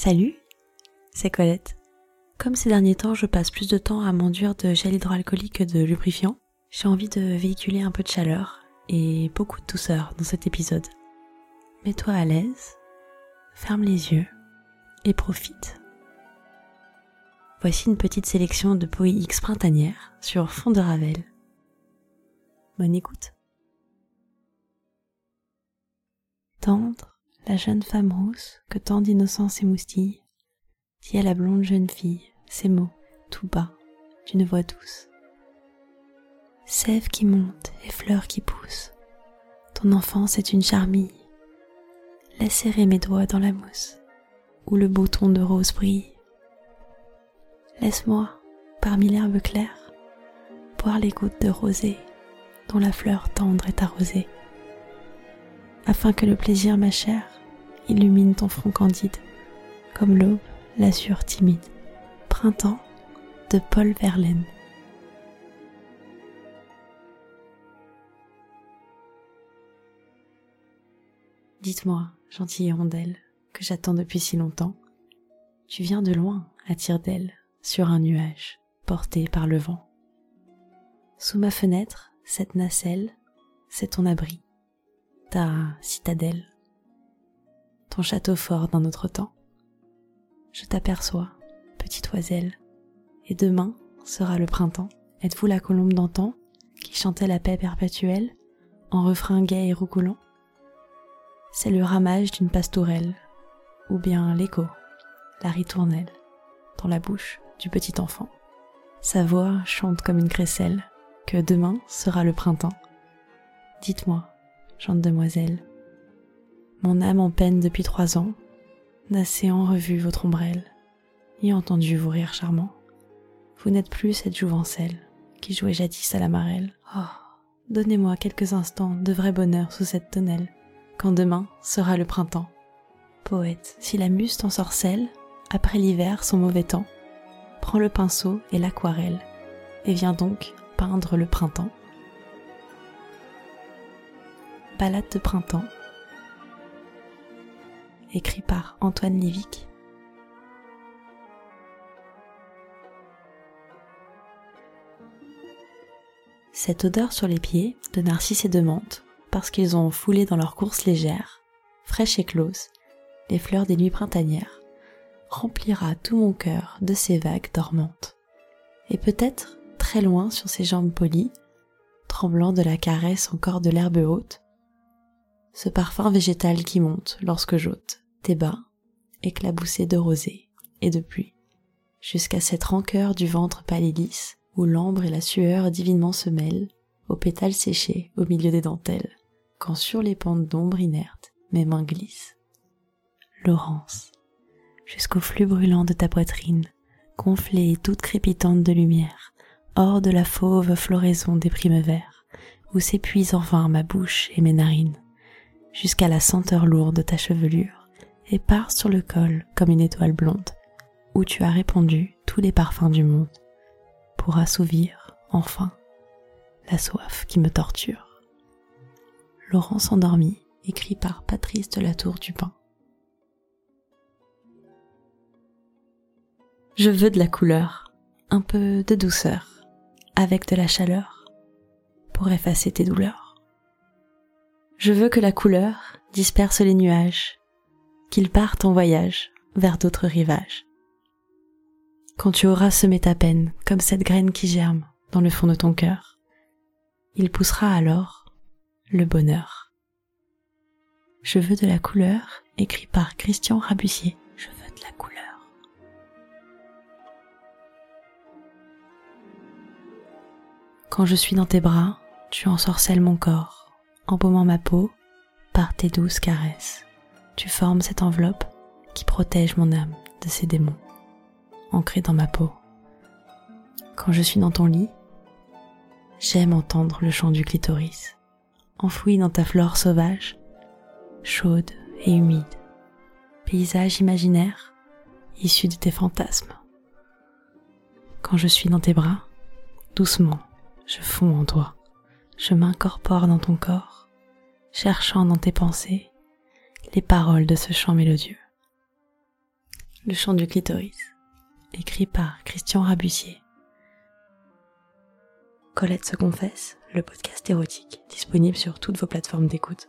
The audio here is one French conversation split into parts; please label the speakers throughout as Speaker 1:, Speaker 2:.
Speaker 1: Salut, c'est Colette. Comme ces derniers temps, je passe plus de temps à m'enduire de gel hydroalcoolique que de lubrifiant, j'ai envie de véhiculer un peu de chaleur et beaucoup de douceur dans cet épisode. Mets-toi à l'aise, ferme les yeux et profite. Voici une petite sélection de X printanières sur fond de Ravel. Bonne écoute. Tendre, la jeune femme rousse que tant d'innocence émoustille, dit à la blonde jeune fille ces mots tout bas d'une voix douce. Sève qui monte et fleurs qui poussent, ton enfance est une charmille. Laisse serrer mes doigts dans la mousse, où le bouton de rose brille. Laisse-moi, parmi l'herbe claire, boire les gouttes de rosée dont la fleur tendre est arrosée, afin que le plaisir, ma chère, illumine ton front candide, comme l'aube l'azur timide. Printemps de Paul Verlaine. Dites-moi, gentille hirondelle, que j'attends depuis si longtemps. Tu viens de loin, à tire d'aile, sur un nuage, porté par le vent. Sous ma fenêtre, cette nacelle, c'est ton abri, ta citadelle, ton château fort d'un autre temps. Je t'aperçois, petite oiselle, et demain sera le printemps. Êtes-vous la colombe d'antan qui chantait la paix perpétuelle en refrain gai et roucoulant C'est le ramage d'une pastourelle, ou bien l'écho, la ritournelle, dans la bouche du petit enfant. Sa voix chante comme une crécelle, que demain sera le printemps. Dites-moi, chante demoiselle, mon âme en peine depuis trois ans n'a en revue votre ombrelle, ni entendu vos rires charmants. Vous n'êtes plus cette jouvencelle qui jouait jadis à la marelle. Oh, donnez-moi quelques instants de vrai bonheur sous cette tonnelle, quand demain sera le printemps. Poète, si la muse t'ensorcelle, après l'hiver son mauvais temps, prends le pinceau et l'aquarelle, et viens donc peindre le printemps. Balade de printemps, écrit par Antoine Lévic. Cette odeur sur les pieds de narcisse et de menthe, parce qu'ils ont foulé dans leur course légère, fraîche et close, les fleurs des nuits printanières, remplira tout mon cœur de ces vagues dormantes. Et peut-être, très loin sur ses jambes polies, tremblant de la caresse encore de l'herbe haute, ce parfum végétal qui monte lorsque j'ôte tes bas, éclaboussés de rosée et de pluie, jusqu'à cette rancœur du ventre pâle où l'ambre et la sueur divinement se mêlent, aux pétales séchés au milieu des dentelles, quand sur les pentes d'ombre inertes mes mains glissent. Laurence, jusqu'au flux brûlant de ta poitrine, gonflée et toute crépitante de lumière, hors de la fauve floraison des verts, où s'épuisent enfin ma bouche et mes narines jusqu'à la senteur lourde de ta chevelure, et part sur le col comme une étoile blonde, où tu as répandu tous les parfums du monde, pour assouvir, enfin, la soif qui me torture. Laurence endormie, écrit par Patrice de la Tour du Pin. Je veux de la couleur, un peu de douceur, avec de la chaleur, pour effacer tes douleurs. Je veux que la couleur disperse les nuages, qu'ils partent en voyage vers d'autres rivages. Quand tu auras semé ta peine comme cette graine qui germe dans le fond de ton cœur, il poussera alors le bonheur. Je veux de la couleur, écrit par Christian Rabussier. Je veux de la couleur. Quand je suis dans tes bras, tu ensorcelles mon corps, embaumant ma peau par tes douces caresses. Tu formes cette enveloppe qui protège mon âme de ces démons, ancrés dans ma peau. Quand je suis dans ton lit, j'aime entendre le chant du clitoris, enfoui dans ta flore sauvage, chaude et humide, paysage imaginaire issu de tes fantasmes. Quand je suis dans tes bras, doucement, je fonds en toi, je m'incorpore dans ton corps, cherchant dans tes pensées les paroles de ce chant mélodieux. Le chant du clitoris, écrit par Christian Rabussier. Colette se confesse, le podcast érotique, disponible sur toutes vos plateformes d'écoute.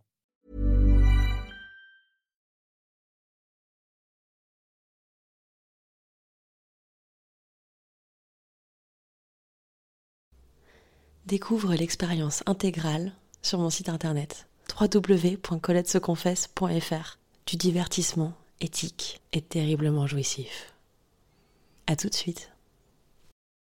Speaker 1: Découvre l'expérience intégrale sur mon site internet www.coletteseconfesse.fr du divertissement éthique et terriblement jouissif. À tout de suite.